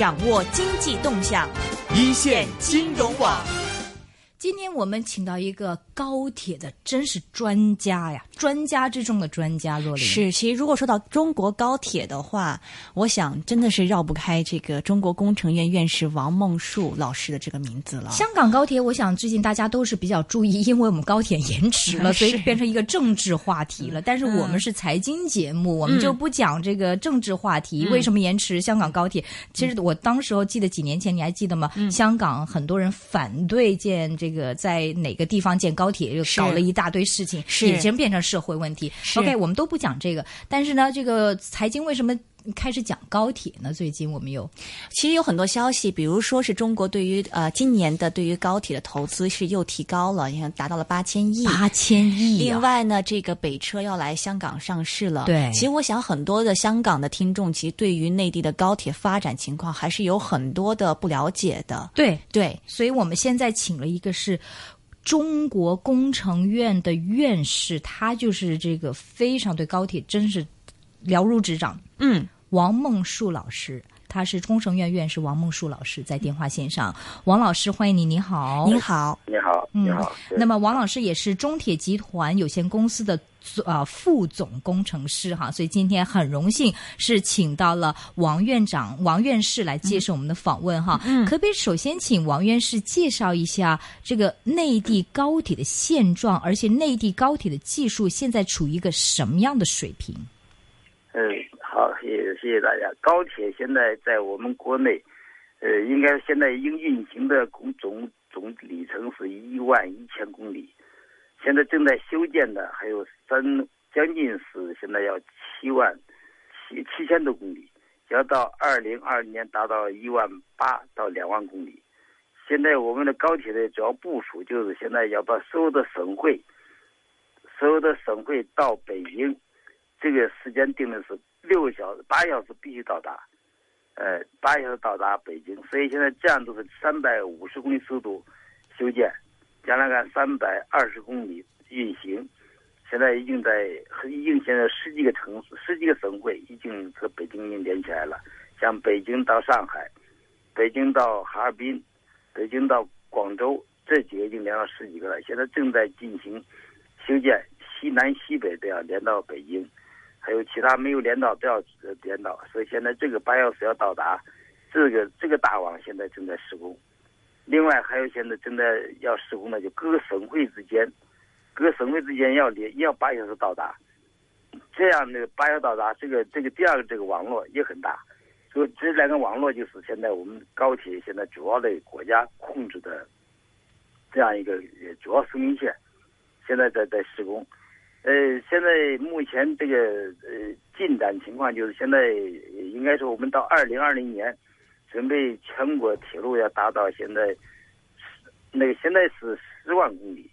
掌握经济动向，一线金融网。今天我们请到一个高铁的真是专家呀，专家之中的专家。若琳是，其实如果说到中国高铁的话，我想真的是绕不开这个中国工程院院士王梦恕老师的这个名字了。香港高铁，我想最近大家都是比较注意，因为我们高铁延迟了，所以变成一个政治话题了。但是我们是财经节目，我们就不讲这个政治话题。为什么延迟香港高铁？其实我当时候记得几年前，你还记得吗？香港很多人反对建这。这个在哪个地方建高铁，又搞了一大堆事情，已经变成社会问题。OK，我们都不讲这个，但是呢，这个财经为什么开始讲高铁呢？最近我们有，其实有很多消息，比如说是中国对于呃今年的对于高铁的投资是又提高了，你看达到了八千亿，八千亿。另外呢，这个北车要来香港上市了。对，其实我想很多的香港的听众，其实对于内地的高铁发展情况还是有很多的不了解的。对对，所以我们现在请了一个是。中国工程院的院士，他就是这个非常对高铁真是了如指掌。嗯，王梦恕老师，他是工程院院士王梦恕老师，在电话线上。王老师，欢迎你，你好，你好，你好，你好。那么，王老师也是中铁集团有限公司的。啊，副总工程师哈，所以今天很荣幸是请到了王院长、王院士来接受我们的访问哈。嗯，可不可以首先请王院士介绍一下这个内地高铁的现状，而且内地高铁的技术现在处于一个什么样的水平？嗯，好，谢谢大家。高铁现在在我们国内，呃，应该现在已经运行的公总总里程是一万一千公里。现在正在修建的还有三将近是现在要七万七七千多公里，要到二零二零年达到一万八到两万公里。现在我们的高铁的主要部署就是现在要把所有的省会，所有的省会到北京，这个时间定的是六个小时八小时必须到达，呃八小时到达北京。所以现在这样都是三百五十公里速度修建。将来按三百二十公里运行，现在已经在已经现在十几个城市、十几个省会已经和北京已经连起来了。像北京到上海、北京到哈尔滨、北京到广州，这几个已经连到十几个了。现在正在进行修建，西南西北都要连到北京，还有其他没有连到都要连到。所以现在这个八小时要到达，这个这个大网现在正在施工。另外还有现在正在要施工的，就各个省会之间，各省会之间要连要八小时到达，这样的八小时到达，这个这个第二个这个网络也很大，所以这两个网络就是现在我们高铁现在主要的国家控制的这样一个主要生命线，现在在在施工，呃，现在目前这个呃进展情况就是现在应该说我们到二零二零年。准备全国铁路要达到现在，那个现在是十万公里，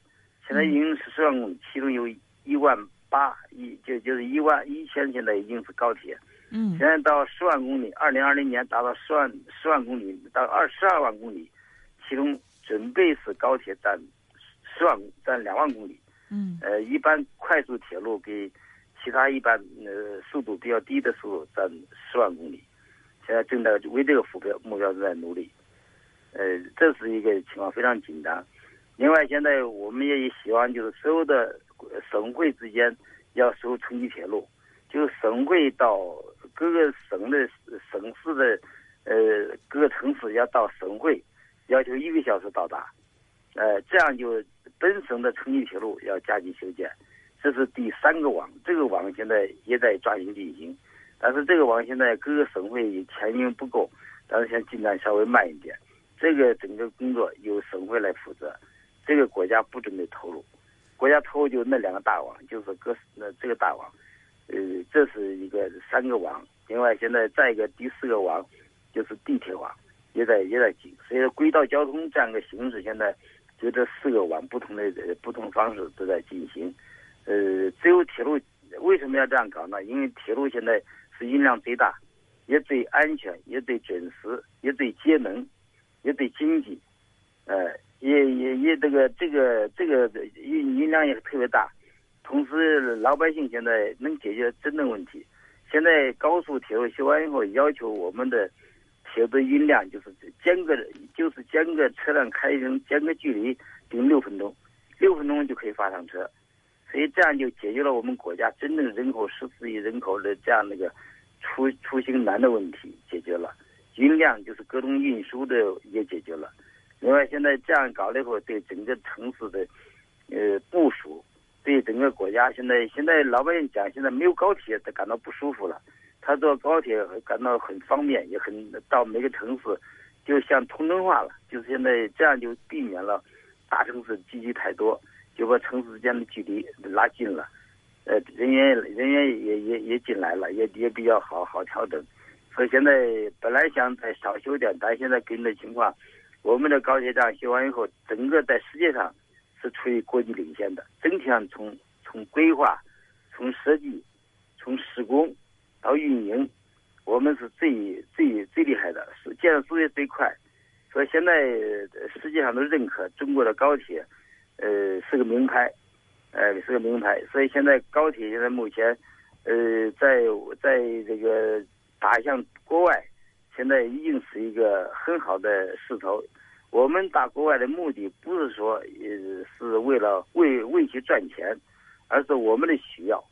现在已经是十万公里，其中有一万八一就就是一万一千，现在已经是高铁。嗯。现在到十万公里，二零二零年达到十万十万公里到二十二万公里，其中准备是高铁占十万占两万公里。嗯。呃，一般快速铁路比其他一般呃速度比较低的速度占十万公里。现在正在为这个目标目标正在努力，呃，这是一个情况非常紧张。另外，现在我们也希望就是所有的省会之间要修城际铁路，就是省会到各个省的省市的呃各个城市要到省会，要求一个小时到达，呃，这样就本省的城际铁路要加紧修建，这是第三个网，这个网现在也在抓紧进行。但是这个网现在各个省会钱因不够，但是现在进展稍微慢一点。这个整个工作由省会来负责，这个国家不准备投入，国家投入就那两个大网，就是各那这个大网，呃，这是一个三个网。另外现在再一个第四个网，就是地铁网，也在也在进。所以说轨道交通这样的形式，现在就这四个网不同的不同方式都在进行。呃，只有铁路为什么要这样搞呢？因为铁路现在。是音量最大，也最安全，也最准时，也最节能，也最经济，呃，也也也这个这个这个音音量也特别大，同时老百姓现在能解决真正问题。现在高速铁路修完以后，要求我们的铁路的运量就是间隔就是间隔车辆开行间隔距离定六分钟，六分钟就可以发上车，所以这样就解决了我们国家真正人口十四亿人口的这样那个出出行难的问题解决了，运量就是各种运输的也解决了。另外，现在这样搞了以后，对整个城市的呃部署，对整个国家现在现在老百姓讲，现在没有高铁，他感到不舒服了。他坐高铁感到很方便，也很到每个城市，就像通城化了。就是现在这样就避免了大城市聚集太多，就把城市之间的距离拉近了。呃，人员人员也也也进来了，也也比较好好调整。所以现在本来想再少修点，但现在根据情况。我们的高铁站修完以后，整个在世界上是处于国际领先的。整体上从从规划、从设计、从施工到运营，我们是最最最厉害的，是建设速度最快。所以现在世界上都认可中国的高铁，呃，是个名牌，呃，是个名牌。所以现在高铁现在目前，呃，在在这个打向国外。现在已经是一个很好的势头。我们打国外的目的不是说呃是为了为为去赚钱，而是我们的需要。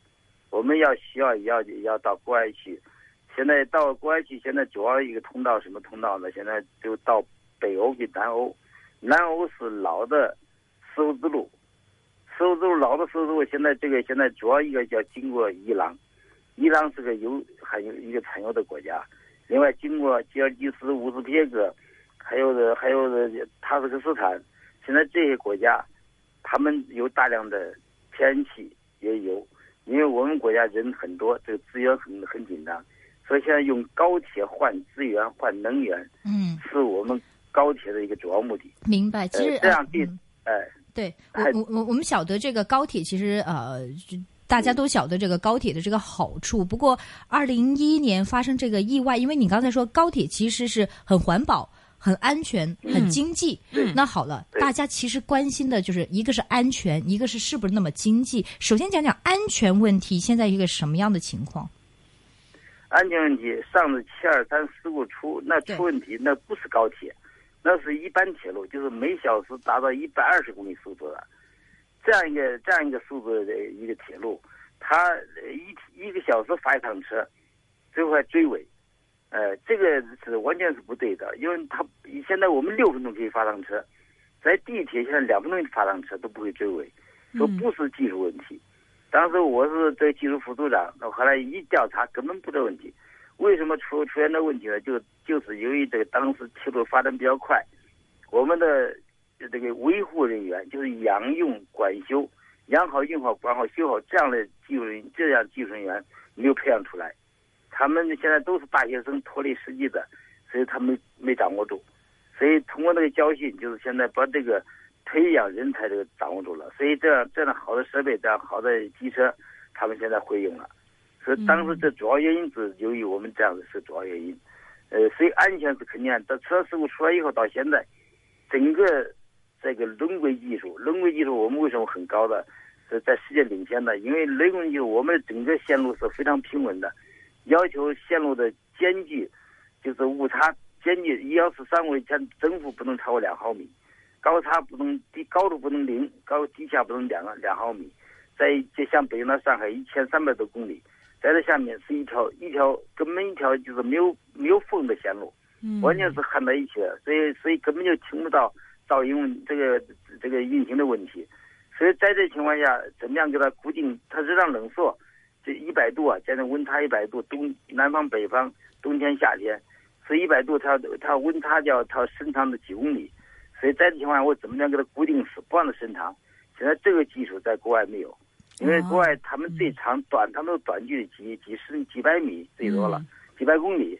我们要需要要要到国外去。现在到国外去，现在主要一个通道什么通道呢？现在就到北欧跟南欧。南欧是老的丝绸之路，丝绸之路老的丝绸之路。现在这个现在主要一个叫经过伊朗，伊朗是个有还有一个产油的国家。另外，经过吉尔吉斯、乌兹别克，还有的还有的塔斯克斯坦，现在这些国家，他们有大量的天然气也有，因为我们国家人很多，这个资源很很紧张，所以现在用高铁换资源、换能源，嗯，是我们高铁的一个主要目的。明白，其实这样对，哎，对我我我我们晓得这个高铁其实呃。大家都晓得这个高铁的这个好处，不过二零一一年发生这个意外，因为你刚才说高铁其实是很环保、很安全、很经济。那好了，大家其实关心的就是一个是安全，一个是是不是那么经济。首先讲讲安全问题，现在一个什么样的情况？安全问题，上次七二三事故出，那出问题那不是高铁，那是一般铁路，就是每小时达到一百二十公里速度的。这样一个这样一个速度的一个铁路，它一一个小时发一趟车，最后还追尾，呃，这个是完全是不对的，因为他现在我们六分钟可以发趟车，在地铁现在两分钟发趟车都不会追尾，说不是技术问题。当时我是这技术副组长，那后来一调查根本不是问题，为什么出出现的问题呢？就就是由于这个当时铁路发展比较快，我们的。这个维护人员就是养用管修、养好、用好、管好、修好这样的技术人这样技术人员没有培养出来，他们现在都是大学生脱离实际的，所以他们没掌握住。所以通过那个教训，就是现在把这个培养人才这个掌握住了。所以这样这样好的设备、这样好的机车，他们现在会用了。所以当时这主要原因是由于我们这样的是主要原因。呃，所以安全是肯定。这车事故出来以后到现在，整个。这个轮轨技术，轮轨技术我们为什么很高的，是在世界领先的？因为轮轨技术，我们整个线路是非常平稳的，要求线路的间距，就是误差间距一幺四三五前增幅不能超过两毫米，高差不能低高度不能零，高低下不能两两毫米。在就像北京到上海一千三百多公里，在这下面是一条一条根本一条就是没有没有缝的线路，完全是焊在一起的，所以所以根本就听不到。噪音这个这个运行的问题，所以在这情况下，怎么样给它固定？它热胀冷缩，这一百度啊，现在温差一百度，东南方北方，冬天夏天，所以一百度，它它温差叫它伸长的几公里，所以在这情况下，我怎么样给它固定死，不让它伸长？现在这个技术在国外没有，因为国外他们最长短，他们短距离几几十几百米最多了，几百公里，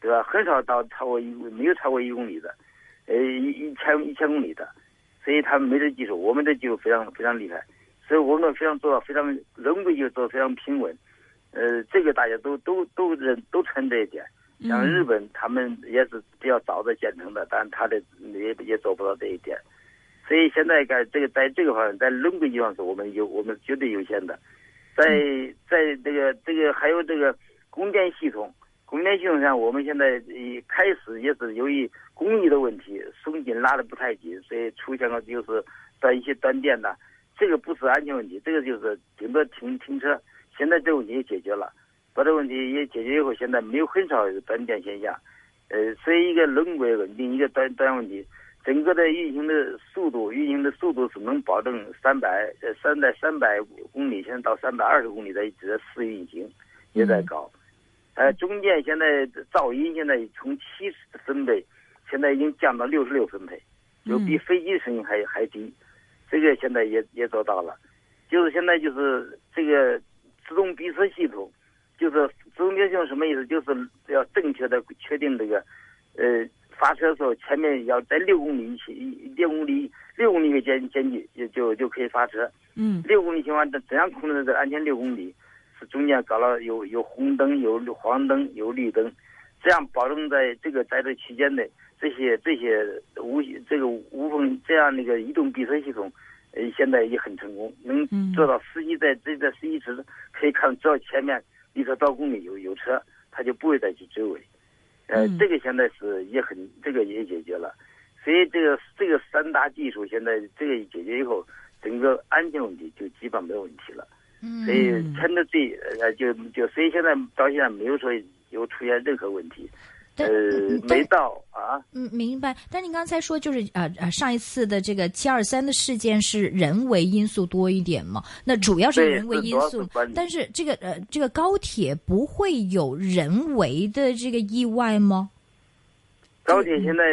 对吧？很少到超过一没有超过一公里的。呃，一一千一千公里的，所以他们没这技术，我们这技术非常非常厉害，所以我们非常做到非常人轨就做非常平稳，呃，这个大家都都都认都承这一点。像日本，他们也是比较早的建成的，但他的也也做不到这一点，所以现在在这个在这个方面，在人轨技术上是我们有我们绝对优先的，在在这个这个还有这个供电系统，供电系统上，我们现在一开始也是由于工艺的问题，松紧拉的不太紧，所以出现了就是在一些断电的。这个不是安全问题，这个就是顶多停停车。现在这个问题也解决了，把这个问题也解决以后，现在没有很少断电现象。呃，所以一个轮轨稳定，一个断断问题，整个的运行的速度，运行的速度是能保证三百呃三在三百公里，现在到三百二十公里在一直在试运行，也在搞。呃，中间现在噪音现在从七十分贝，现在已经降到六十六分贝，就比飞机声音还还低。这个现在也也做到了，就是现在就是这个自动闭车系统，就是自动闭车系统什么意思？就是要正确的确定这个，呃，发车的时候前面要在六公里一六公里六公里的间间距就就就可以发车。嗯。六公里情况下，怎样控制这安全六公里？是中间搞了有有红灯、有黄灯、有绿灯，这样保证在这个在这期间内，这些这些无这个无缝这样那个移动避车系统，呃，现在也很成功，能做到司机在这在司机时可以看，只要前面离他多少公里有有车，他就不会再去追尾。呃，这个现在是也很这个也解决了，所以这个这个三大技术现在这个解决以后，整个安全问题就基本没有问题了。嗯所以牵的最呃就就所以现在到现在没有说有出现任何问题，呃没到啊。嗯，明白。但您刚才说就是呃呃上一次的这个七二三的事件是人为因素多一点嘛？那主要是人为因素，但是这个呃这个高铁不会有人为的这个意外吗？高铁现在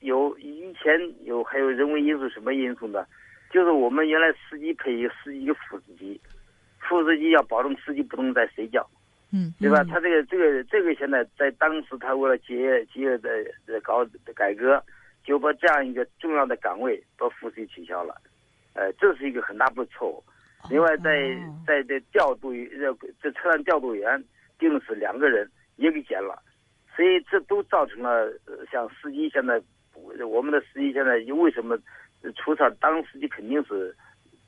有以前有还有人为因素什么因素呢？就是我们原来司机配一个司机一个副司机。副司机要保证司机不能再睡觉，嗯，对吧？他这个这个这个现在在当时他为了节约节约的搞改革，就把这样一个重要的岗位把副司取消了，呃，这是一个很大的错误。另外，在在这调度这这车辆调度员定的是两个人，也给减了，所以这都造成了像司机现在我们的司机现在为什么出事当司机肯定是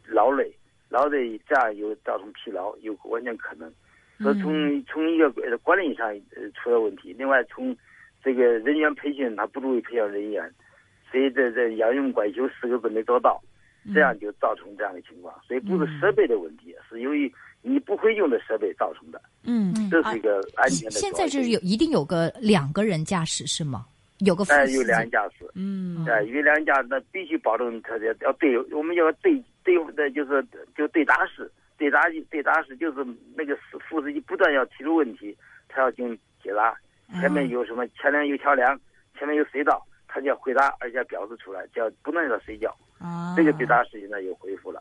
劳累。劳累这样有造成疲劳，有完全可能。说从从一个管理上呃出了问题，另外从这个人员培训他不注意培养人员，所以这这养用管修四个字没做到，这样就造成这样的情况。所以不是设备的问题，是由于你不会用的设备造成的。嗯，这是一个安全的。现在就是有一定有个两个人驾驶是吗？有个哎，有两人驾驶。嗯，哎，有两人驾驶，那必须保证他的要对，我们要对。对的，就是就对答式，对答对答是就是那个副副司机不断要提出问题，他要进行解答。前面有什么？前面有桥梁，前面有隧道，他就要回答，而且表示出来，叫不能让他睡觉。啊这个对答式现在又恢复了，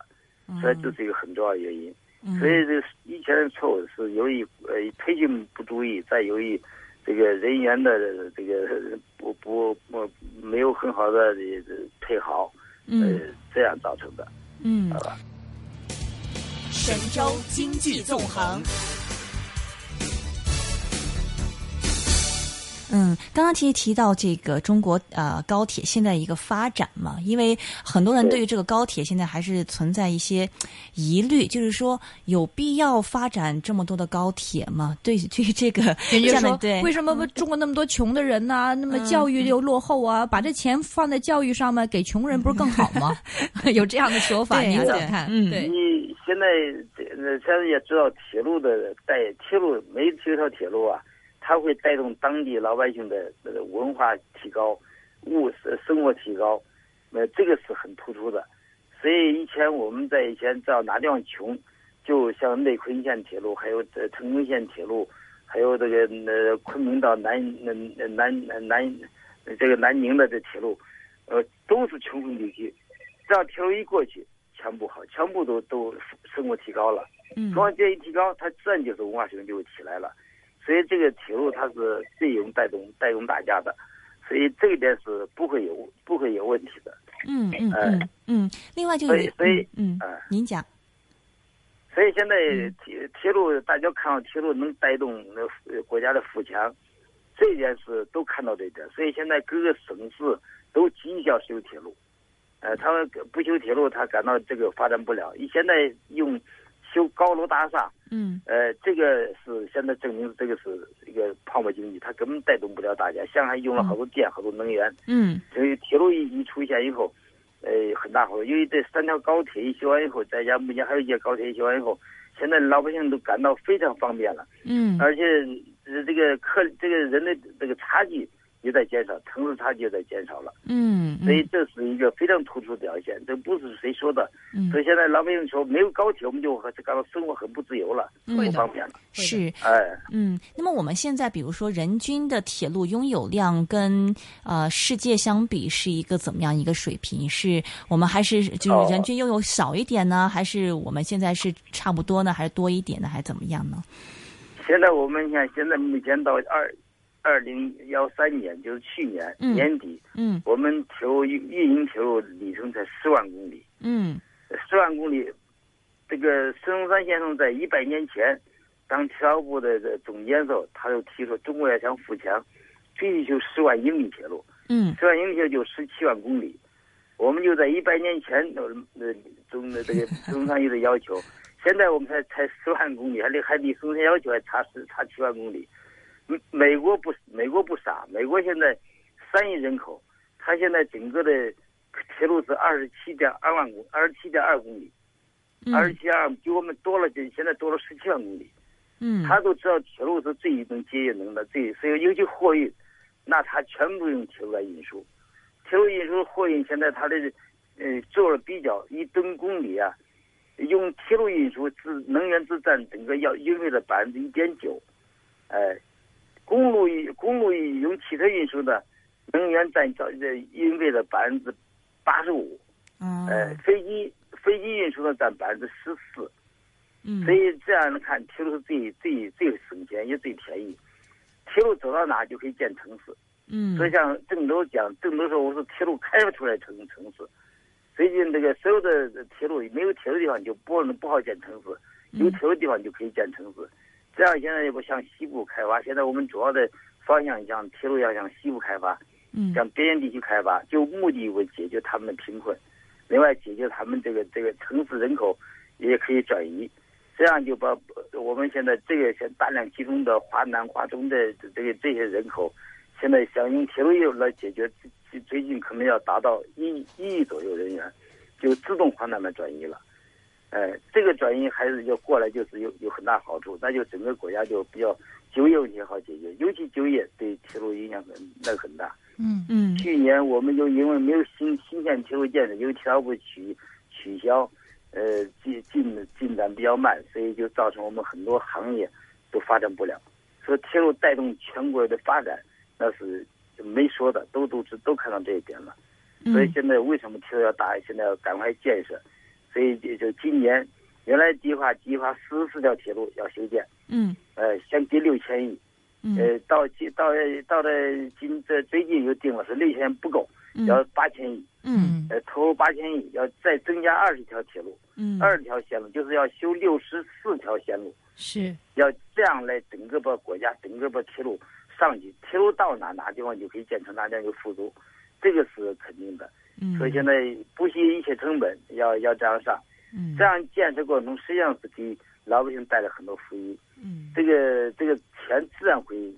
所以这是一个很重要的原因。所以这以前的错误是由于呃培训不注意，再由于这个人员的这个不不不没有很好的配好，呃这样造成的。嗯，神州经济纵横。嗯，刚刚其实提到这个中国呃高铁现在一个发展嘛，因为很多人对于这个高铁现在还是存在一些疑虑，就是说有必要发展这么多的高铁吗？对，对于这个，人家说为什么中国那么多穷的人呢？那么教育又落后啊，把这钱放在教育上面，给穷人不是更好吗？有这样的说法，您怎么看？嗯，你现在现在也知道铁路的在铁路没几条铁路啊。它会带动当地老百姓的呃文化提高，物生活提高，呃，这个是很突出的。所以以前我们在以前知道哪地方穷，就像内昆线铁路，还有这成昆线铁路，还有这个呃昆明到南南南南这个南宁的这铁路，呃，都是穷困地区。只要铁路一过去，全部好，全部都都生活提高了。嗯，生活这一提高，它自然就是文化水平就会起来了。所以这个铁路它是最有带动带动大家的，所以这一点是不会有不会有问题的。嗯嗯嗯嗯。另外就是所以所以嗯，您讲。所以现在铁铁路大家看到铁路能带动那国家的富强，这一点是都看到这一点。所以现在各个省市都急需要修铁路，呃，他们不修铁路，他感到这个发展不了。你现在用修高楼大厦，嗯呃，这个是现在证明这个是一个泡沫经济，它根本带动不了大家。上海用了好多电，好多能源，嗯所以铁路一一出现以后，呃，很大好处。因为这三条高铁一修完以后，再加目前还有一些高铁一修完以后，现在老百姓都感到非常方便了，嗯而且呃这个客这个人的这个差距也在减少，城市差距也在减少了。嗯，所以这是一个非常突出的表现，这不是谁说的。嗯所以现在老百姓说没有高铁，我们就和感到生活很不自由了，嗯不方便了。是哎，嗯，那么我们现在比如说人均的铁路拥有量跟呃世界相比是一个怎么样一个水平？是我们还是就是人均拥有少一点呢，还是我们现在是差不多呢，还是多一点呢，还是怎么样呢？现在我们看，现在目前到二二零幺三年，就是去年嗯年底，嗯我们铁路运运营铁路里程才十万公里，嗯十万公里。这个孙中山先生在一百年前当铁道部的的总监时候，他就提出中国要想富强，必须修十万英里铁路。嗯十万英里铁路就十七万公里，我们就在一百年前呃呃中的这个孙中山有的要求，现在我们才才十万公里，还离还离孙中山要求还差十差七万公里。美美国不美国不傻，美国现在三亿人口，它现在整个的铁路是二十七点二万公二十七点二公里，二十嗯七二比我们多了，就现在多了十七万公里。嗯，他都知道铁路是最能节约能的，最所以尤其货运，那他全部用铁路来运输。铁路运输货运现在它的呃做了比较，一吨公里啊，用铁路运输只能源只占整个要运费的百分之一点九，哎，公路运公路运用汽车运输的能源占交运费的百分之八十五，嗯呃，飞机飞机运输的占百分之十四。嗯所以这样看，铁路是最最最省钱也最便宜。铁路走到哪就可以建城市。嗯所以像郑州讲，郑州说我是铁路开发出来城城市。最近这个所有的铁路没有铁路地方就不能不好建城市，有铁路地方就可以建城市。这样现在也不向西部开发，现在我们主要的方向向铁路要向西部开发，嗯向边缘地区开发，就目的为解决他们的贫困，另外解决他们这个这个城市人口也可以转移。这样就把呃我们现在这个现大量集中的华南、华中的这个这些人口，现在想用铁路业务来解决，最最近可能要达到一一亿左右人员，就自动往那边转移了。呃，这个转移还是要过来，就是有有很大好处，那就整个国家就比较就业问题好解决，尤其就业对铁路影响很那个很大。嗯嗯去年我们就因为没有新新建铁路建设，因为铁道部取取消，呃进进进展比较慢，所以就造成我们很多行业都发展不了。说铁路带动全国的发展，那是没说的，都都知都看到这一点了。所以嗯现在为什么铁路要打，现在要赶快建设？所以就就今年原来计划计划四十四条铁路要修建，嗯。呃，先给六千亿，嗯。呃，到今到到了今这最近又定了是六千不够，要八千亿，嗯。呃，投入八千亿，要再增加二十条铁路，嗯。二十条线路，就是要修六十四条线路，是。要这样来整个把国家整个把铁路上去，铁路到哪哪地方就可以建成哪地方就富足，这个是肯定的。嗯。所以现在不惜一切成本要要这样上，嗯。这样建设过程中实际上是给老百姓带来很多福音。嗯。这个这个钱自然会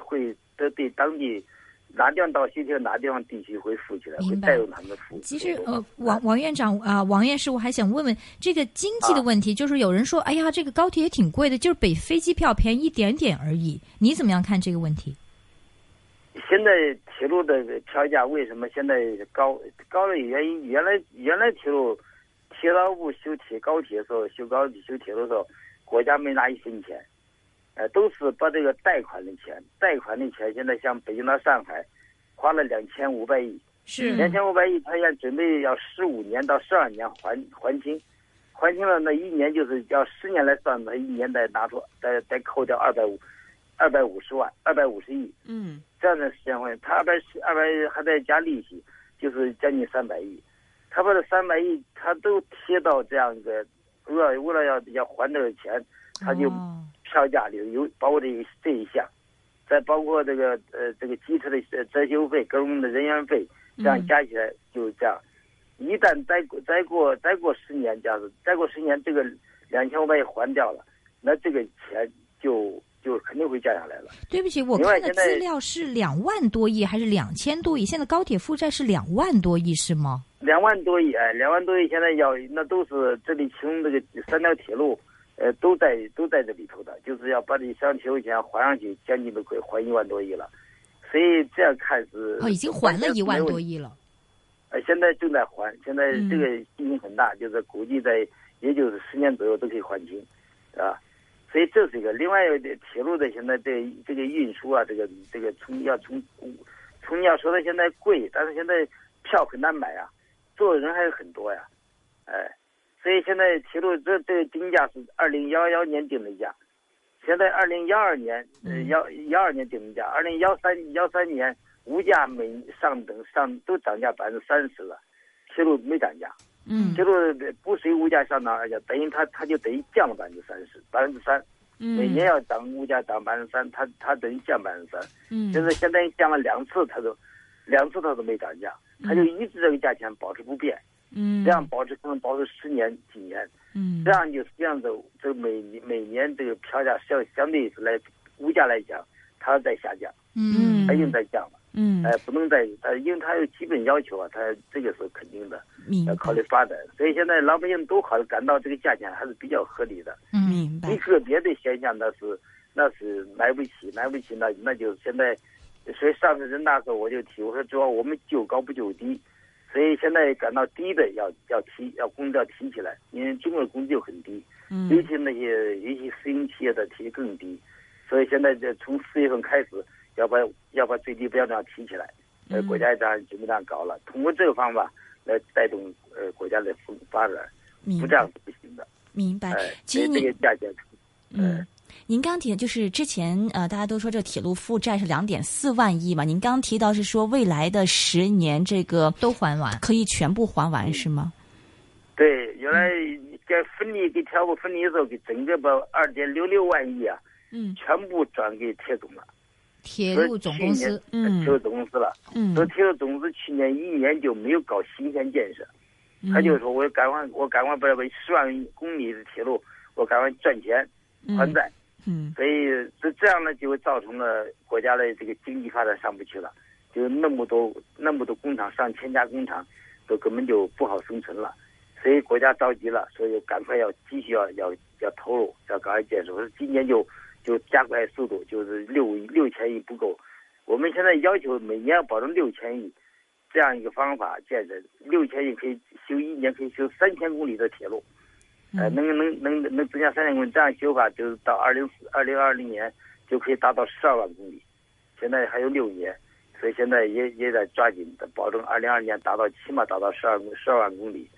会这对当地哪地方到西天哪地方地区会富起来，会带动他们的富。其实呃，王王院长啊、王院士，我还想问问这个经济的问题，就是有人说，哎呀，这个高铁也挺贵的，就是比飞机票便宜一点点而已，你怎么样看这个问题？现在铁路的票价为什么现在高？高的原因，原来原来铁路铁道部修铁高铁的时候，修高铁修铁路的时候，国家没拿一分钱，呃，都是把这个贷款的钱，贷款的钱，现在像北京到上海，花了两千五百亿，是两千五百亿，他现在准备要十五年到十二年还还清，还清了那一年就是要十年来算，他一年再拿出再再扣掉二百五，二百五十万，二百五十亿。嗯这样的时间会，他二百二百还在加利息，就是将近三百亿。他把这三百亿他都贴到这样一个，为了为了要要还这个钱，他就哦票价里有包括这一这一项，再包括这个呃这个机车的呃遮羞费、各种的人员费，这样加起来就是这样。一旦再过再过再过十年，这样子再过十年，这个两千五百亿还掉了，那这个钱就就肯定会降下来了。对不起，我看的资料是两万多亿还是两千多亿？现在高铁负债是两万多亿是吗？两万多亿，哎，两万多亿，现在要那都是这里其中这个三条铁路，呃，都在都在这里头的，就是要把这三条铁路钱还上去，将近都快还一万多亿了。所以这样看是哦，已经还了一万多亿了。呃，现在正在还，现在这个信心很大，就是估计在也就是十年左右都可以还清，啊，所以这是一个。另外，铁路的现在这这个运输啊，这个这个从要从从你要说的现在贵，但是现在票很难买啊，坐的人还是很多呀，哎，所以现在铁路这这定价是二零幺幺年定的价，现在二零幺二年呃幺幺二年定的价，二零幺三幺三年。物价每上等上都涨价百分之三十了，铁路没涨价。嗯，铁路不随物价上涨而且等于它它就等于降了百分之三十，百分之三。嗯，每年要涨物价涨百分之三，它它等于降百分之三。嗯，就是现在降了两次，它都两次它都没涨价，它就一直这个价钱保持不变。嗯，这样保持可能保持十年几年。嗯，这样就实际上这这每每年这个票价相相对是来物价来讲，它在下降。嗯，它已经在降了。嗯，哎，不能再，呃，因为它有基本要求啊，它这个是肯定的，要考虑发展，所以现在老百姓都好感到这个价钱还是比较合理的。嗯，明白。你个别的现象那是那是买不起，买不起，那那就现在，所以上次人大时候我就提，我说主要我们就高不就低，所以现在感到低的要要提，要工资要提起来，因为中国的工资就很低，嗯，尤其那些尤其私营企业的提更低，所以现在这从四月份开始。要把要把最低标准提起来，呃，国家这样准备这样搞了，通过这个方法来带动呃国家的发展，不这样是不行的。明白。其实这个价钱，嗯，您刚提的就是之前呃，大家都说这铁路负债是两点四万亿嘛，您刚提到是说未来的十年这个都还完，可以全部还完是吗？对，原来给分离给铁路分离的时候，给整个把二点六六万亿啊，嗯，全部转给铁总了。铁路总公司，嗯，铁路总公司了，嗯，说铁路总公司去年一年就没有搞新建建设，他就说我赶快我赶快把把十万公里的铁路我赶快赚钱还债，嗯，所以这这样呢就会造成了国家的这个经济发展上不去了，就那么多那么多工厂上千家工厂都根本就不好生存了，所以国家着急了，所以赶快要继续要要要投入要赶快建设，我说今年就。就加快速度，就是六六千亿不够，我们现在要求每年要保证六千亿，这样一个方法建设六千亿可以修一年可以修三千公里的铁路，呃，能能能能增加三千公里，这样修法就是到二零四二零二零年就可以达到十二万公里，现在还有六年，所以现在也也得抓紧的保证二零二年达到起码达到十二十二万公里，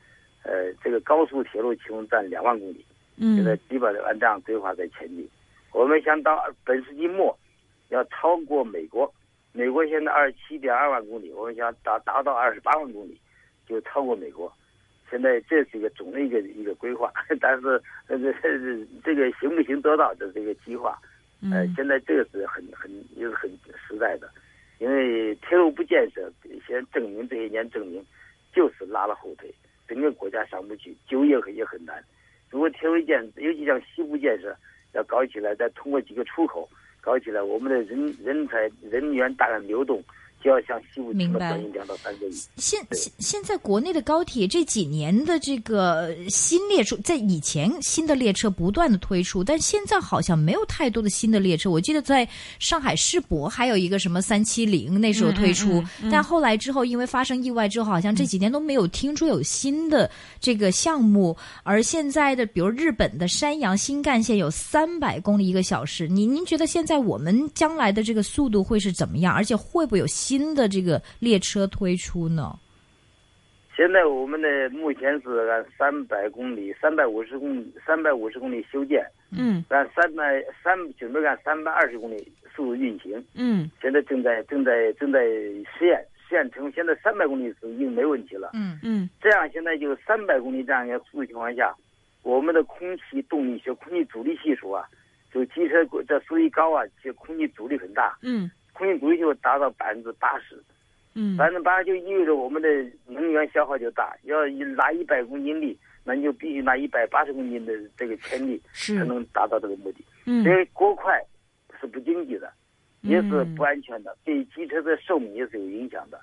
呃，这个高速铁路其中占两万公里，现在基本上按这样规划在前进。我们想到本世纪末，要超过美国。美国现在二十七点二万公里，我们想达达到二十八万公里，就超过美国。现在这是一个总的一个一个规划，但是这个这个行不行得到的这个计划，呃，现在这个是很很也是很实在的，因为铁路不建设，先证明这些年证明，就是拉了后腿，整个国家上不去，就业也很难。如果铁路建，尤其像西部建设。要搞起来，再通过几个出口搞起来，我们的人人才人员大量流动。就要向西部明白。两到三个亿。现现现在国内的高铁这几年的这个新列车，在以前新的列车不断的推出，但现在好像没有太多的新的列车。我记得在上海世博还有一个什么三七零那时候推出，但后来之后因为发生意外之后，好像这几年都没有听说有新的这个项目。而现在的比如日本的山阳新干线有三百公里一个小时，您您觉得现在我们将来的这个速度会是怎么样？而且会不会有？新的这个列车推出呢？现在我们的目前是按三百公里、三百五十公里、三百五十公里修建，嗯，按三百三准备按三百二十公里速度运行，嗯，现在正在正在正在试验，试验成现在三百公里是已经没问题了，嗯。嗯，这样现在就三百公里这样一个速度情况下，我们的空气动力学、空气阻力系数啊，就机车这速度高啊，这空气阻力很大，嗯。空气阻力就达到百分之八十，嗯，百分之八十就意味着我们的能源消耗就大。要拿一百公斤力，那你就必须拿一百八十公斤的这个铅力才能达到这个目的。嗯，因为过快是不经济的，也是不安全的，对机车的寿命也是有影响的。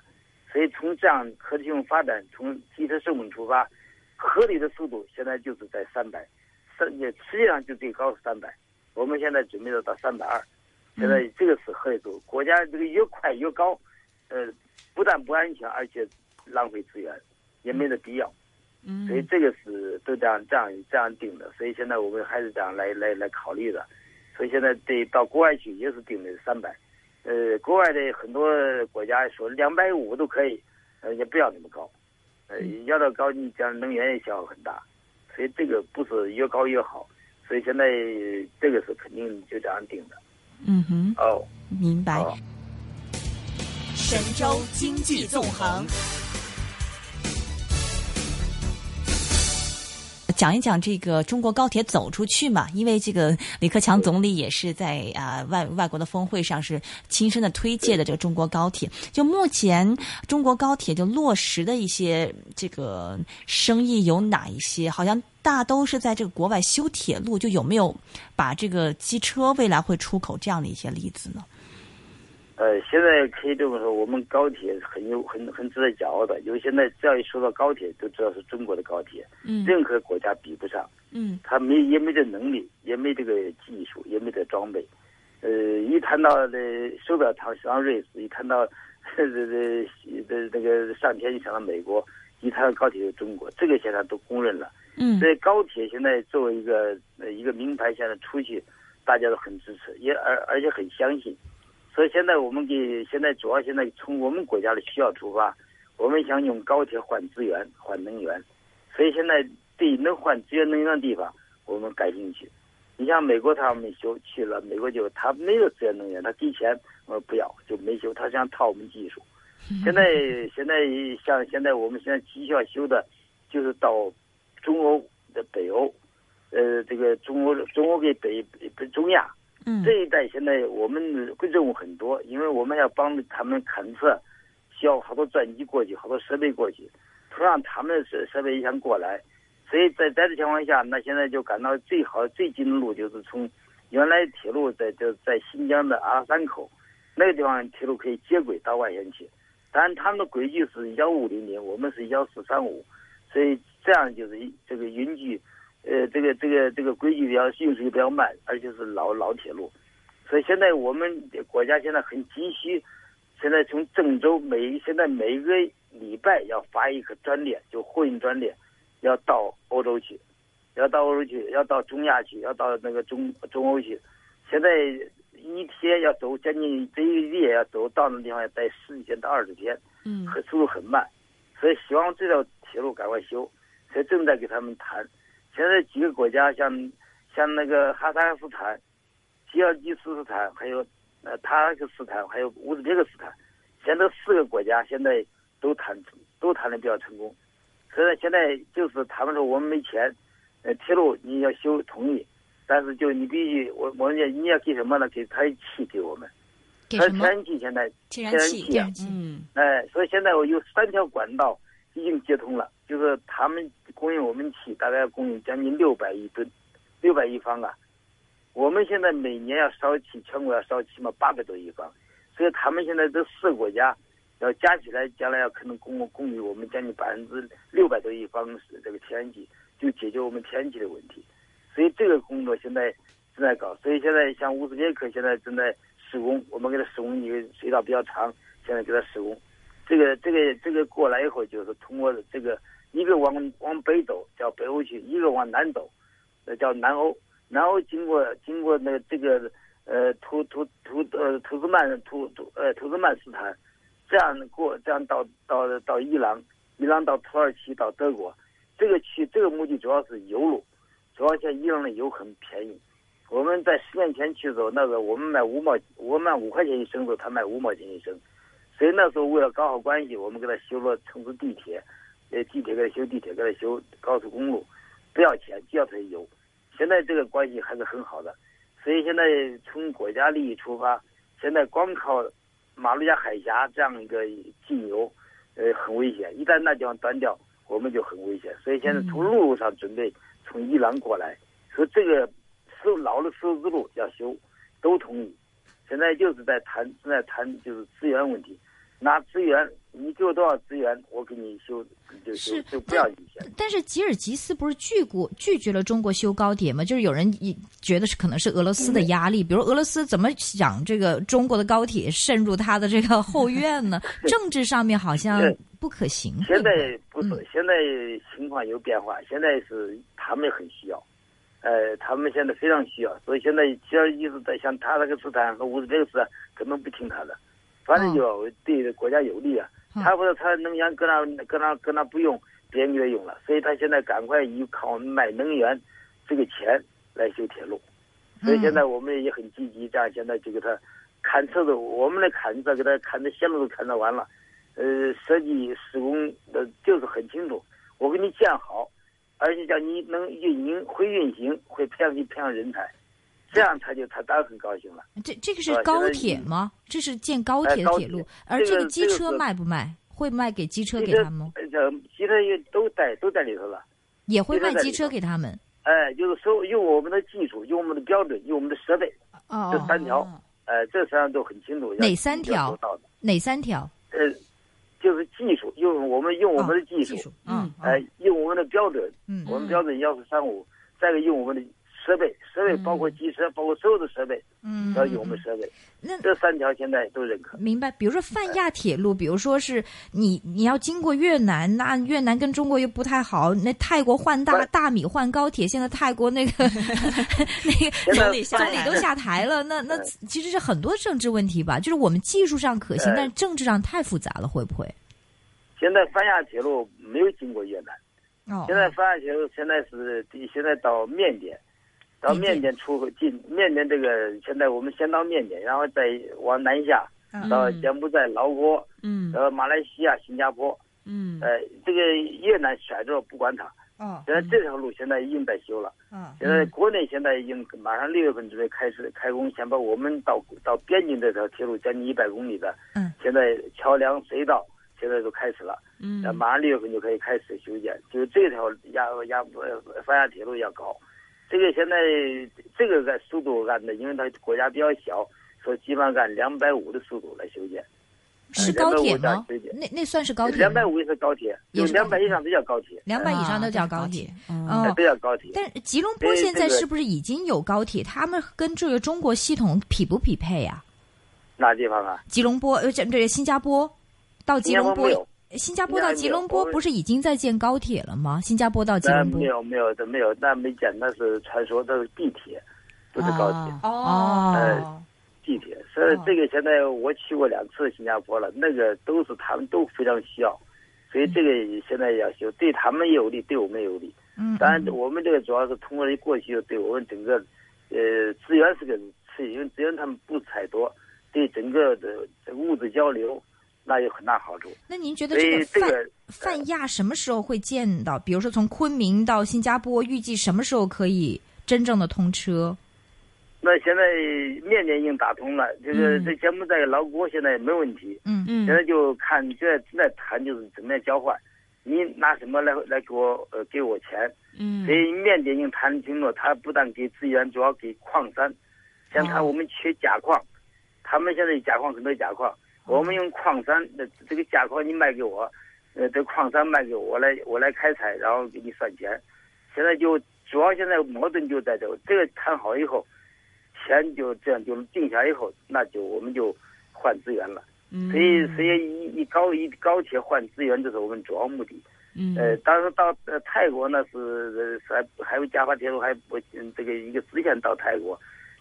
所以从这样可持续发展，从机车寿命出发，合理的速度现在就是在三百，三实际上就最高是三百。我们现在准备要到三百二，现在这个是合理速度。国家这个越快越高，呃，不但不安全，而且浪费资源，也没得必要。嗯，所以这个是都这样这样这样定的。所以现在我们还是这样来来来考虑的。所以现在得到国外去也是定的三百。呃，国外的很多国家说两百五都可以，呃，也不要那么高，呃，要到高你讲能源也消耗很大，所以这个不是越高越好，所以现在这个是肯定就这样定的。嗯哼，哦，明白。神州经济纵横。讲一讲这个中国高铁走出去嘛？因为这个李克强总理也是在啊外外国的峰会上是亲身的推介的这个中国高铁。就目前中国高铁就落实的一些这个生意有哪一些？好像大都是在这个国外修铁路，就有没有把这个机车未来会出口这样的一些例子呢？呃，现在可以这么说，我们高铁很有很很值得骄傲的，因为现在只要一说到高铁，都知道是中国的高铁，嗯，任何国家比不上，嗯，他没也没这能力，也没这个技术，也没这装备，呃，一谈到这手表厂上瑞士，一谈到 这这这这个上天就想到美国，一谈到高铁就中国，这个现在都公认了，嗯，所以高铁现在作为一个呃一个名牌，现在出去，大家都很支持，也而而且很相信。所以现在我们给现在主要现在从我们国家的需要出发，我们想用高铁换资源、换能源。所以现在对能换资源能源的地方，我们感兴趣。你像美国他们修去了，美国就他没有资源能源，他给钱我不要就没修，他想套我们技术。现在现在像现在我们现在急需要修的，就是到中欧的北欧，呃，这个中欧中欧给北北中亚。这一带现在我们的任务很多，因为我们要帮他们勘测，需要好多钻机过去，好多设备过去，同样他们的设设备也想过来，所以在在这情况下，那现在就感到最好最近的路就是从原来铁路在就在新疆的阿山口那个地方铁路可以接轨到外线去，但他们的轨距是幺五零零，我们是幺四三五，所以这样就是这个云距。呃，这个这个这个规矩比较运输比较慢，而且是老老铁路，所以现在我们国家现在很急需，现在从郑州每现在每个礼拜要发一个专列，就货运专列，要到欧洲去，要到欧洲去，要到中亚去，要到那个中中欧去，现在一天要走将近这一列要走到那地方要待十几天到二十天，嗯，很速度很慢，所以希望这条铁路赶快修，所以正在给他们谈。现在几个国家，像像那个哈萨克斯坦、吉尔吉斯斯坦，还有呃塔克斯坦，还有乌兹别克斯坦，现在四个国家现在都谈都谈的比较成功。所以现在就是他们说我们没钱，呃，铁路你要修同意，但是就你必须我我们你要给什么呢？给他气给我们，给什么？天然气现在天然气啊，嗯，哎，所以现在我有三条管道已经接通了，就是他们。供应我们气大概要供应将近六百亿吨，六百亿方啊！我们现在每年要烧气，全国要烧起码八百多亿方，所以他们现在这四个国家要加起来，将来要可能供供应我们将近百分之六百多亿方这个天然气，就解决我们天然气的问题。所以这个工作现在正在搞，所以现在像乌兹别克现在正在施工，我们给他施工一个隧道比较长，现在给他施工。这个这个这个过来以后，就是通过这个。一个往往北走叫北欧区，一个往南走，那叫南欧。南欧经过经过那这个呃土土土呃土斯曼土土呃土斯曼斯坦，这样过这样到到到伊朗，伊朗到土耳其到德国，这个区这个目的主要是油路，主要像伊朗的油很便宜。我们在十年前去的时候，那个我们卖五毛，我们卖五块钱一升的，他卖五毛钱一升，所以那时候为了搞好关系，我们给他修了城市地铁。呃，地铁给他修地铁，给他修高速公路，不要钱，就要他油。现在这个关系还是很好的，所以现在从国家利益出发，现在光靠马六甲海峡这样一个进油，呃，很危险。一旦那地方断掉，我们就很危险。所以现在从陆路上准备从伊朗过来，说这个修老的丝绸之路要修，都同意。现在就是在谈，正在谈就是资源问题，拿资源，你给我多少资源，我给你修就修，就不要你钱。但是吉尔吉斯不是拒过拒绝了中国修高铁吗？就是有人觉得是可能是俄罗斯的压力，比如俄罗斯怎么想这个中国的高铁渗入他的这个后院呢？政治上面好像不可行。现在不是，现在情况有变化，现在是他们很需要。呃，他们现在非常需要，所以现在吉尔吉斯在像塔克斯坦和乌兹别克斯坦根本不听他的，反正就对国家有利啊。他不是他能源搁那搁那搁那不用，别人给他用了，所以他现在赶快依靠卖能源这个钱来修铁路。所以现在我们也很积极，这样现在就给他勘测的，我们的勘测给他砍的线路都勘测完了，呃，设计施工的就是很清楚，我给你建好。而且叫你能运营，会运行，会培养你培养人才，这样他就他当然很高兴了。这这个是高铁吗？这是建高铁的铁路，而这个机车卖不卖？会卖给机车给他们吗？这机车也都在都在里头了，也会卖机车给他们。哎，就是说用我们的技术，用我们的标准，用我们的设备，这三条，哎，这实际上都很清楚。哪三条？哪三条？呃。就是技术，用我们用我们的技术，嗯，哎，用我们的标准，嗯，我们标准幺四三五，再一个用我们的设备，设备包括机车，包括所有的设备，嗯，要用我们设备。那这三条现在都认可。明白。比如说泛亚铁路，比如说是你你要经过越南，那越南跟中国又不太好。那泰国换大大米换高铁，现在泰国那个 那个总理 总理都下台了。那那其实是很多政治问题吧？就是我们技术上可行，但是政治上太复杂了，会不会？现在泛亚铁路没有经过越南，现在泛亚铁路现在是现在到缅甸，到缅甸出口进缅甸这个现在我们先到缅甸，然后再往南下到柬埔寨、老挝，嗯，然后马来西亚、新加坡，嗯，呃，这个越南甩着不管它，哦，现在这条路现在已经在修了，嗯，现在国内现在已经马上六月份准备开始开工，先把我们到到边境这条铁路将近一百公里的，嗯，现在桥梁隧道。现在都开始了，嗯，马上六月份就可以开始修建，就是这条亚亚呃泛亚铁路要搞，这个现在这个按速度按的，因为它国家比较小，所以基本上按两百五的速度来修建。是高铁吗？那那算是高铁？两百五也是高铁，有两百以上都叫高铁。两百以上都叫高铁，哦，都叫高铁。但吉隆坡现在是不是已经有高铁？他们跟这个中国系统匹不匹配呀？哪地方啊？吉隆坡呃，这这新加坡。到吉隆坡，新加坡到吉隆坡不是已经在建高铁了吗？新加坡到吉隆坡没有没有的没有，那没建，那是传说的地铁，不是高铁哦。呃，地铁，所以这个现在我去过两次新加坡了，那个都是他们都非常需要，所以这个现在要修，对他们有利，对我们有利。嗯，当然我们这个主要是通过过去对我们整个呃资源是个次，因为资源他们不采多，对整个的物质交流。那有很大好处。那您觉得这个泛泛亚什么时候会见到？比如说从昆明到新加坡，预计什么时候可以真正的通车？那现在缅甸已经打通了，就是这柬埔寨老挝现在没问题。嗯嗯。现在就看现在正在谈，就是怎么样交换？你拿什么来来给我呃给我钱？嗯。所以缅甸已经谈清楚，他不但给资源，主要给矿山。像他我们缺钾矿，他们现在钾矿很多钾矿。我们用矿山的这个价矿你卖给我，呃，这矿山卖给我，我来我来开采，然后给你算钱。现在就主要现在矛盾就在这，这个谈好以后，钱就这样就定下以后，那就我们就换资源了。嗯。所以所以一一高一高铁换资源，这是我们主要目的。嗯。呃，当时到呃泰国那是还还有加巴铁路还不这个一个支线到泰国。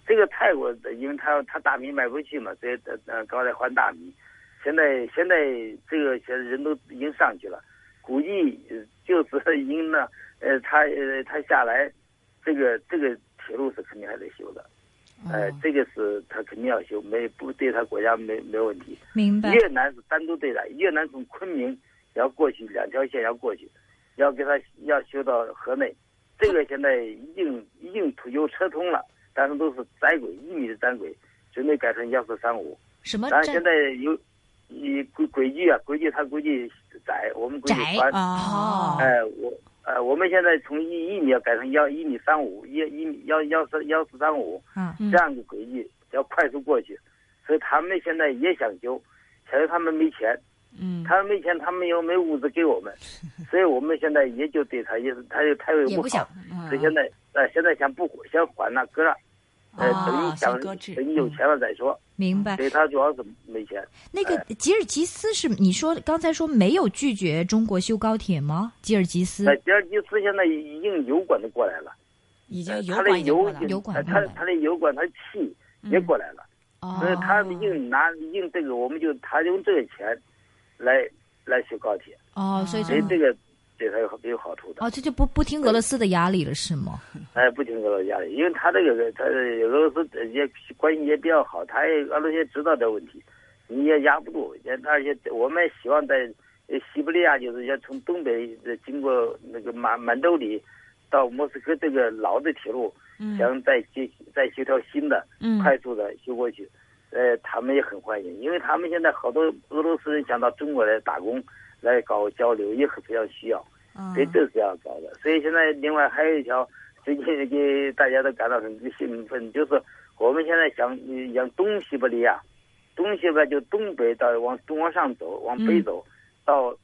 这个泰国，因为他他大米卖不去嘛，所以呃呃搞来换大米。现在现在这个现在人都已经上去了，估计就是已经呢呃他呃他下来，这个这个铁路是肯定还得修的，呃这个是他肯定要修，没不对他国家没没问题。明白。越南是单独对待，越南从昆明要过去两条线要过去，要给他要修到河内，这个现在已经已经有车通了。但是都是窄轨，一米的窄轨，准备改成幺四三五。什么？但现在有一轨轨距啊，轨距它估计窄，我们轨距窄宽。哦，哎，我呃，我们现在从一一米要改成幺一米三五，一一米幺幺四幺四三五嗯嗯这样的轨迹，要快速过去。所以他们现在也想修，现在他们没钱，嗯，他们没钱，他们又没物资给我们，所以我们现在也就对他也是，他又他又不好也不想，嗯所以现在呃现在想不先缓了搁那，呃哦等你想等你有钱了再说。明白所。以他主要是没钱。那个吉尔吉斯是你说刚才说没有拒绝中国修高铁吗？吉尔吉斯那吉尔吉斯现在已经油管都过来了，已经油管油油管呃他他的油管他气也过来了。哦所以他硬拿硬这个，我们就他用这个钱来来修高铁，哦，所以所以这个对他有有好处的。哦，这就不不听俄罗斯的压力了是吗？哎，不听俄罗斯压力，因为他这个他俄罗斯也关系也比较好，他也俄罗斯也知道这问题，你也压不住。也而且我们也希望在呃西伯利亚，就是要从东北呃经过那个满满洲里到莫斯科这个老的铁路，嗯想再修再修条新的，嗯快速的修过去。呃，他们也很欢迎，因为他们现在好多俄罗斯人想到中国来打工，来搞交流，也很非常需要。嗯所以这是要搞的。所以现在另外还有一条，最近给大家都感到很兴奋，就是我们现在想呃向东西伯利亚，东西边就东北到往东往上走，往北走，到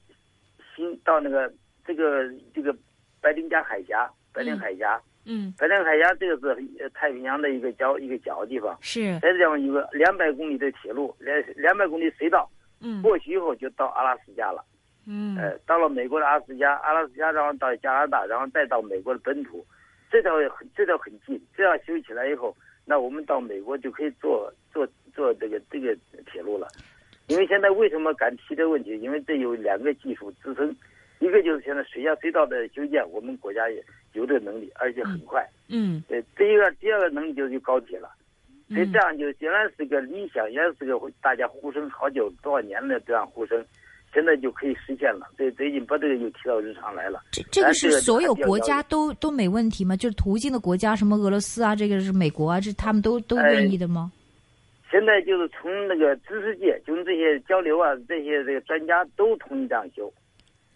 新到那个这个这个白令加海峡，白令海峡，嗯白令海峡这个是呃太平洋的一个角一个角地方，是。在这地方有个两百公里的铁路，两两百公里隧道，嗯。过去以后就到阿拉斯加了。嗯。呃，到了美国的阿拉斯加，阿拉斯加然后到加拿大，然后再到美国的本土，这条很这条很近，这样修起来以后，那我们到美国就可以坐坐坐这个这个铁路了。因为现在为什么敢提这个问题？因为这有两个技术支撑，一个就是现在水下隧道的修建，我们国家也有这个能力，而且很快。嗯呃，第一个第二个能力就是高铁了。所以嗯这样就原来是个理想，原来是个大家呼声好久多少年的这样呼声，现在就可以实现了。所以最近把这个又提到日常来了。这这个是所有国家都都没问题吗？就是途径的国家，什么俄罗斯啊，这个是美国啊，这他们都都哎愿意的吗？现在就是从那个知识界，就是这些交流啊，这些这个专家都同意这样修。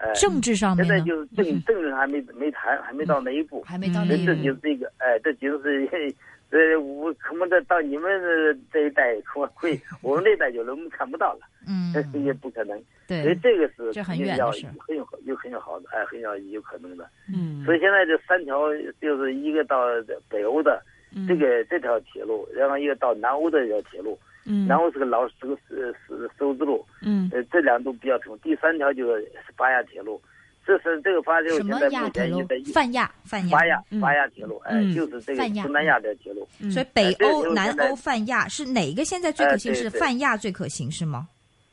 呃，政治上面？现在就是政政治还没没谈，还没到那一步。还没到嗯那一步。这这就是这个，哎，这就是，呃，我可能这到你们这一代可会，我们那一代就我们看不到了，嗯，这也不可能。对所以，这个是这很远的事很有有很有好的，哎，很有有可能的。嗯所以现在这三条就是一个到北欧的嗯这个这条铁路，然后一个到南欧的这条铁路，嗯南欧是个老是个是是丝丝路，嗯呃，这两都比较成。第三条就是巴亚铁路，这是这个巴亚铁路现在目前也在？泛亚，泛亚巴。亚嗯法亚铁路，哎嗯，就是这个东南亚的铁路。嗯所以北欧、南欧、泛亚是哪个现在最可行？是泛亚最可行是吗？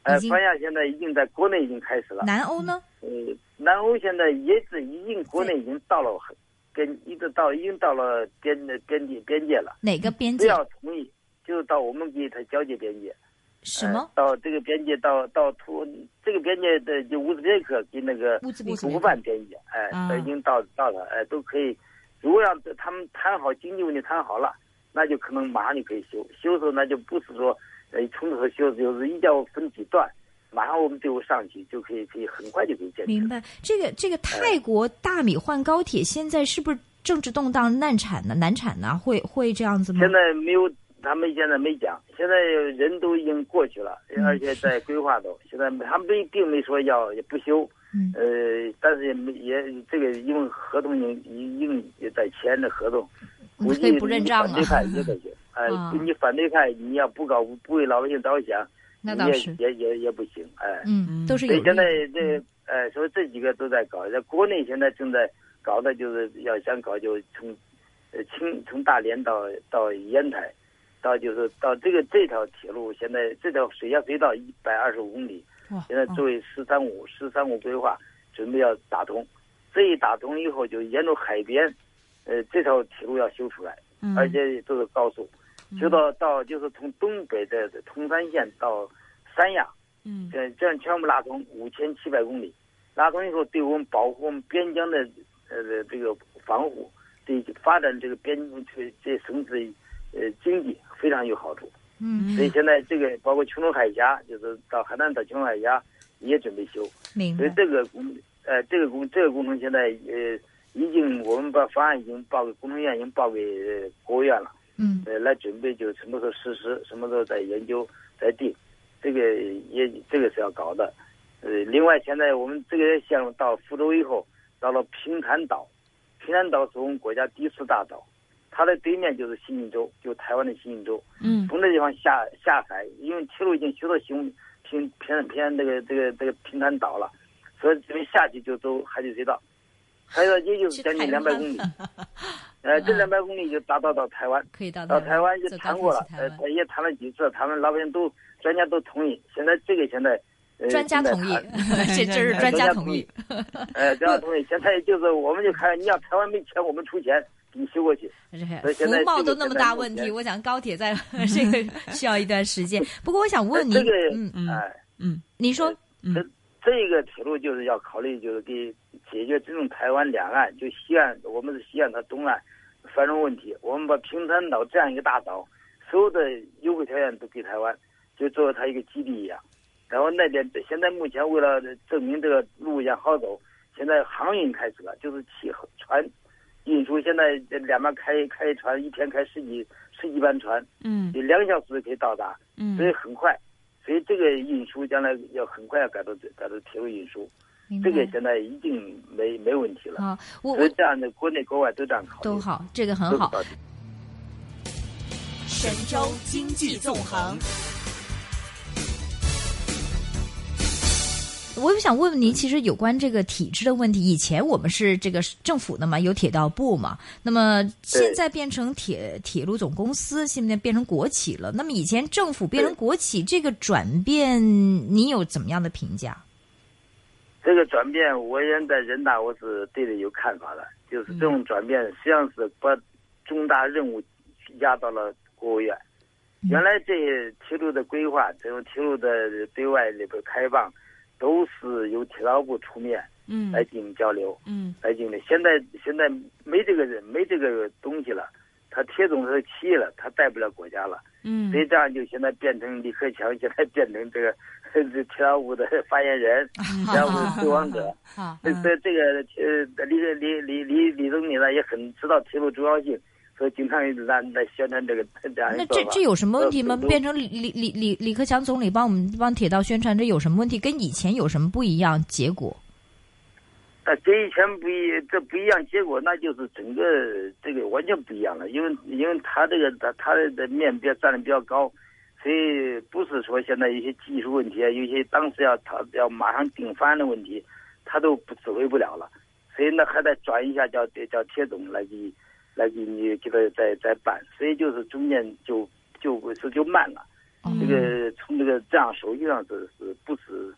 呃已，经法亚现在已经在国内已经开始了。南欧呢？呃，南欧现在也是已经国内已经到了很边，一直到已经到了边边界边界了。哪个边只界？要同意，就是到我们给他交接边界。呃什么？到这个边界，到到土这个边界的就乌兹别克跟那个乌兹别克边界，哎，啊都已经到到了，哎，都可以。如果让他们谈好经济问题谈好了，那就可能马上就可以修。修的时候那就不是说，呃，从头修，就是一定要分几段，马上我们队伍上去就可以，可以很快就可以建成。明白。这个这个泰国大米换高铁现在是不是政治动荡难产呢？难产呢？会会这样子吗？现在没有，他们现在没讲，现在人都已经过去了，嗯而且在规划都。现在他们并并没说要也不修，嗯呃，但是也没也这个因为合同已经已经也在签的合同，嗯估计不认账了你反对派 也得行，哎啊，你反对派你要不搞不为老百姓着想，那倒是，也也也不行，哎。嗯，都是有所以现在的。这呃，所以这几个都在搞，在国内现在正在搞的就是要想搞，就从呃清从大连到到烟台，到就是到这个这条铁路，现在这条水下隧道一百二十五公里，现在作为“十三五”“十三五”规划，准备要打通。这一打通以后，就沿着海边，呃，这条铁路要修出来，嗯而且都是高速，修到到就是从东北的通山县到三亚。嗯这这样全部拉通五千七百公里，拉通以后对我们保护我们边疆的呃这个防护，对发展这个边这这省市呃经济非常有好处。嗯，所以现在这个包括琼州海峡，就是到海南到琼州海峡也准备修，明白。所以这个工呃这个工这个工程现在呃已经我们把方案已经报给工程院，已经报给呃国务院了，嗯呃来准备就什么时候实施，什么时候再研究再定，这个也这个是要搞的。呃，另外现在我们这个线路到福州以后，到了平潭岛，平潭岛是我们国家第四大岛，它的对面就是西印洲，就台湾的西印洲。嗯从那地方下下海，因为铁路已经修到平平平平这个这个这个平潭岛了，所以这边下去就走海底隧道，海底隧道也就是将近两百公里，呃，这两百 公里就达到到台湾，可以到到台湾就谈过了呃，也谈了几次，他们老百姓都专家都同意，现在这个现在。呃专家同意 这这是专家同意。呃，专家同意。现在就是我们就看你要台湾没钱，我们出钱给你修过去。所以现在服贸都那么大问题，我想高铁在 这个需要一段时间。不过我想问你这，个嗯，嗯哎，嗯你说，这这个铁路就是要考虑，就是给解决这种台湾两岸，就西岸，我们是西岸和东岸繁荣问题。我们把平潭岛这样一个大岛，所有的优惠条件都给台湾，就作为它一个基地一样。然后那边现在目前为了证明这个路线好走，现在航运开始了，就是汽船运输。现在这两边开开船，一天开十几十几班船，嗯有两个小时可以到达。嗯所以很快，所以这个运输将来要很快要改到改到铁路运输，这个现在已经没没问题了。啊，我所以我这样的国内国外都这样考虑，都好，这个很好。神州经济纵横。我又想问问您，其实有关这个体制的问题，以前我们是这个政府的嘛，有铁道部嘛，那么现在变成铁铁路总公司，现在变成国企了。那么以前政府变成国企，这个转变，您有怎么样的评价？这个转变，我现在人大我是对的有看法的，就是这种转变实际上是把重大任务压到了国务院。原来这铁路的规划，这种铁路的对外里边开放，都是由铁道部出面嗯。来进行交流。嗯。来进行。现在现在没这个人，没这个东西了，他铁总是企业了，他带不了国家了，嗯。所以这样就现在变成李克强，现在变成这个 这铁道部的发言人，铁道部的推广者。啊，这这这个呃，李李李李李总理呢也很知道铁路重要性，所以经常来来宣传这个那这这有什么问题吗？呃变成李李李李李克强总理帮我们帮铁道宣传，这有什么问题？跟以前有什么不一样？结果？那跟以前不一，这不一样，结果那就是整个这个完全不一样了，因为因为他这个他他的面比较占的比较高，所以不是说现在有些技术问题啊，有些当时要他要马上定翻的问题，他都不指挥不了了，所以那还得转一下叫叫铁总来给来给你给他再再办，所以就是中间就就就就慢了，这个从这个这样手续上是是不是？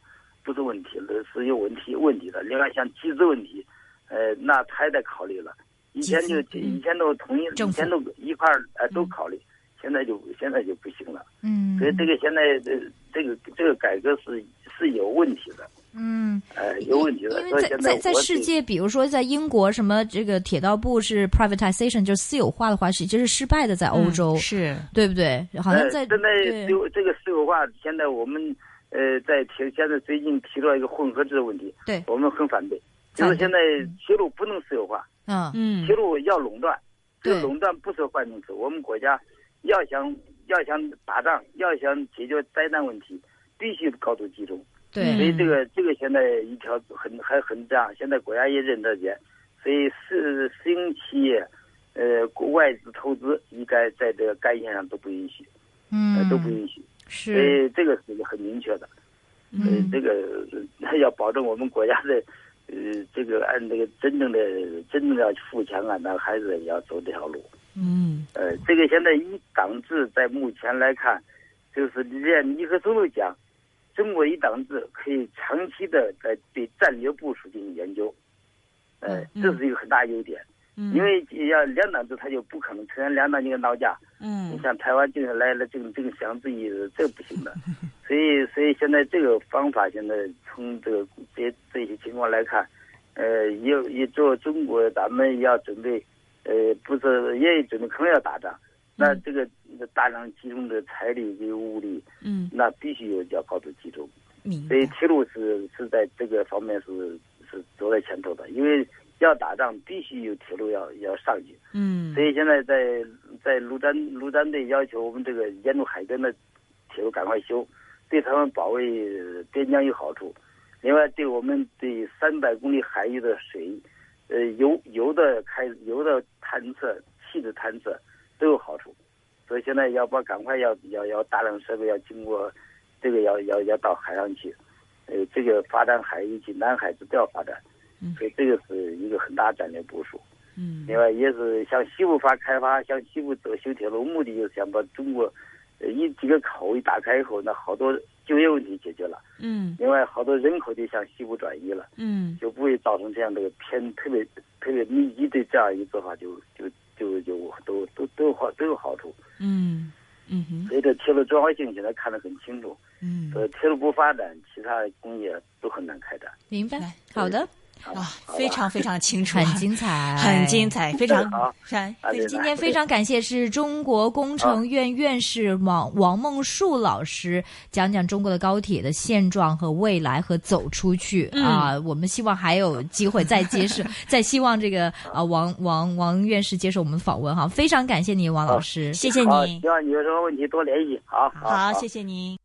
不是问题了，是有问题问题的。另外像机制问题，呃，那他也得考虑了。以前就以前都同意，以前都一块儿呃都考虑，现在就现在就不行了。嗯所以这个现在这这个这个改革是是有问题的，嗯，呃，有问题的。因为在在在世界，比如说在英国，什么这个铁道部是 privatization，就是私有化的话，是这是失败的，在欧洲，是对不对？好像在呃、现在对有这个私有化，现在我们呃在提现在最近提出了一个混合制的问题，对我们很反对，就是现在铁路不能私有化。嗯嗯铁路要垄断，这个垄断不是坏名词。我们国家要想要想打仗，要想解决灾难问题，必须高度集中。对。所以这个这个现在一条很还很这样，现在国家也认得见，所以私私营企业，呃，国外资投资应该在这个概念上都不允许，呃，嗯都不允许。是。所以这个是很明确的。嗯。这个呃 要保证我们国家的，呃，这个按这个真正的真正要富强啊，那还是要走这条路。嗯。呃，这个现在一党制在目前来看，就是连尼克松都讲，中国一党制可以长期的在对战略部署进行研究，呃，嗯这是一个很大优点。嗯，因为要两党制，他就不可能成天两党就跟闹架。嗯你嗯像台湾就是来了这个这个想自己，这不行的。所以所以现在这个方法，现在从这个这这些情况来看，呃，也也做中国咱们要准备，呃，不是也准备可能要打仗。那这个大量集中的财力跟物力，嗯，那必须有要高度集中。所以铁路是是在这个方面是是走在前头的，因为要打仗必须有铁路要要上去。嗯所以现在在在陆战陆战队要求我们这个沿路海边的铁路赶快修，对他们保卫呃边疆有好处。另外，对我们对三百公里海域的水，呃油油的开油的探测、气的探测都有好处。所以现在要把赶快要要要大量设备要经过，这个要要要到海上去，呃，这个发展海域及南海这都要发展。嗯所以这个是一个很大战略部署。嗯另外也是向西部发开发，向西部走修铁路，目的就是想把中国，呃，一几个口一打开以后，那好多就业问题解决了。嗯另外，好多人口就向西部转移了，嗯就不会造成这样的偏特别特别密集的这样一个做法，就就就就都都都有好都有好处。嗯嗯哼所以这铁路重要性现在看得很清楚。嗯呃，铁路不发展，其他工业都很难开展。明白，好的，好啊非常非常清楚，啊很精彩，很精。彩，非常好今天非常感谢是中国工程院院士王王梦恕老师讲讲中国的高铁的现状和未来和走出去、嗯啊！我们希望还有机会再接受，再希望这个啊王王王院士接受我们访问哈，非常感谢您王老师，谢谢好，你希，望你有什么问题多联系。好，好，谢谢您。